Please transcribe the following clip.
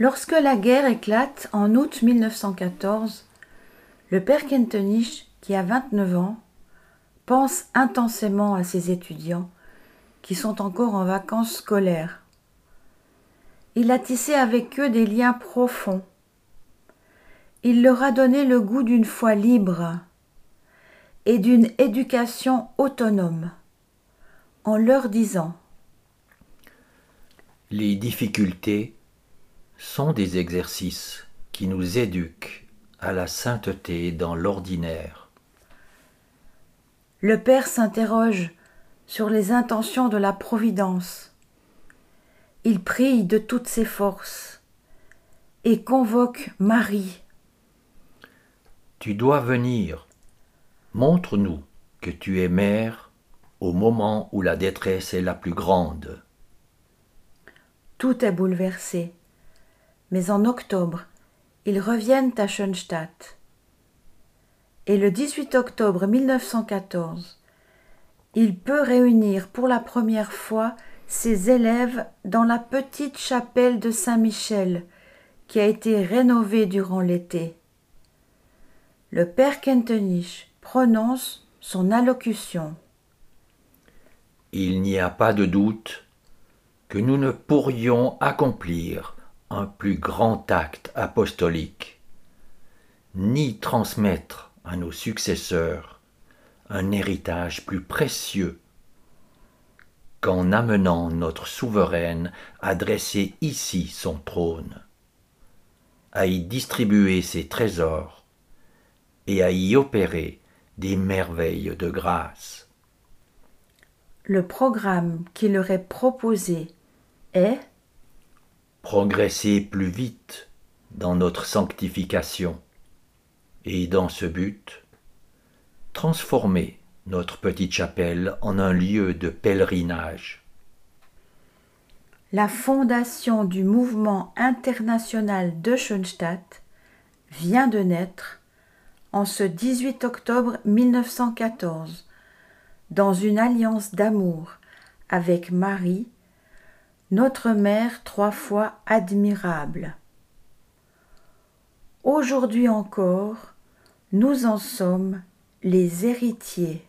Lorsque la guerre éclate en août 1914, le père Kentenich, qui a 29 ans, pense intensément à ses étudiants qui sont encore en vacances scolaires. Il a tissé avec eux des liens profonds. Il leur a donné le goût d'une foi libre et d'une éducation autonome en leur disant Les difficultés sont des exercices qui nous éduquent à la sainteté dans l'ordinaire. Le Père s'interroge sur les intentions de la Providence. Il prie de toutes ses forces et convoque Marie. Tu dois venir. Montre-nous que tu es mère au moment où la détresse est la plus grande. Tout est bouleversé. Mais en octobre, ils reviennent à Schoenstatt. Et le 18 octobre 1914, il peut réunir pour la première fois ses élèves dans la petite chapelle de Saint-Michel qui a été rénovée durant l'été. Le père Kentenich prononce son allocution. Il n'y a pas de doute que nous ne pourrions accomplir un plus grand acte apostolique, ni transmettre à nos successeurs un héritage plus précieux qu'en amenant notre souveraine à dresser ici son trône, à y distribuer ses trésors et à y opérer des merveilles de grâce. Le programme qui leur est proposé est progresser plus vite dans notre sanctification et dans ce but, transformer notre petite chapelle en un lieu de pèlerinage. La fondation du mouvement international de Schoenstatt vient de naître en ce 18 octobre 1914 dans une alliance d'amour avec Marie notre mère trois fois admirable. Aujourd'hui encore, nous en sommes les héritiers.